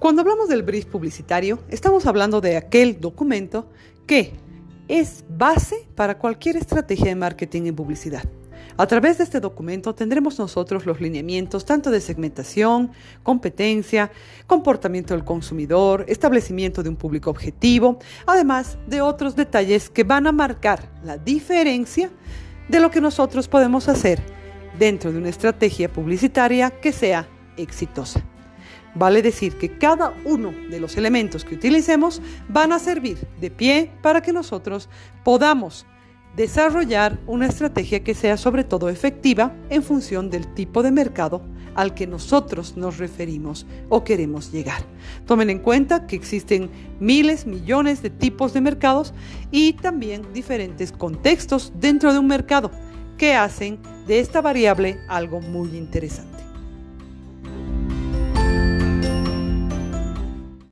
Cuando hablamos del brief publicitario, estamos hablando de aquel documento que es base para cualquier estrategia de marketing en publicidad. A través de este documento tendremos nosotros los lineamientos tanto de segmentación, competencia, comportamiento del consumidor, establecimiento de un público objetivo, además de otros detalles que van a marcar la diferencia de lo que nosotros podemos hacer dentro de una estrategia publicitaria que sea exitosa. Vale decir que cada uno de los elementos que utilicemos van a servir de pie para que nosotros podamos desarrollar una estrategia que sea sobre todo efectiva en función del tipo de mercado al que nosotros nos referimos o queremos llegar. Tomen en cuenta que existen miles, millones de tipos de mercados y también diferentes contextos dentro de un mercado que hacen de esta variable algo muy interesante.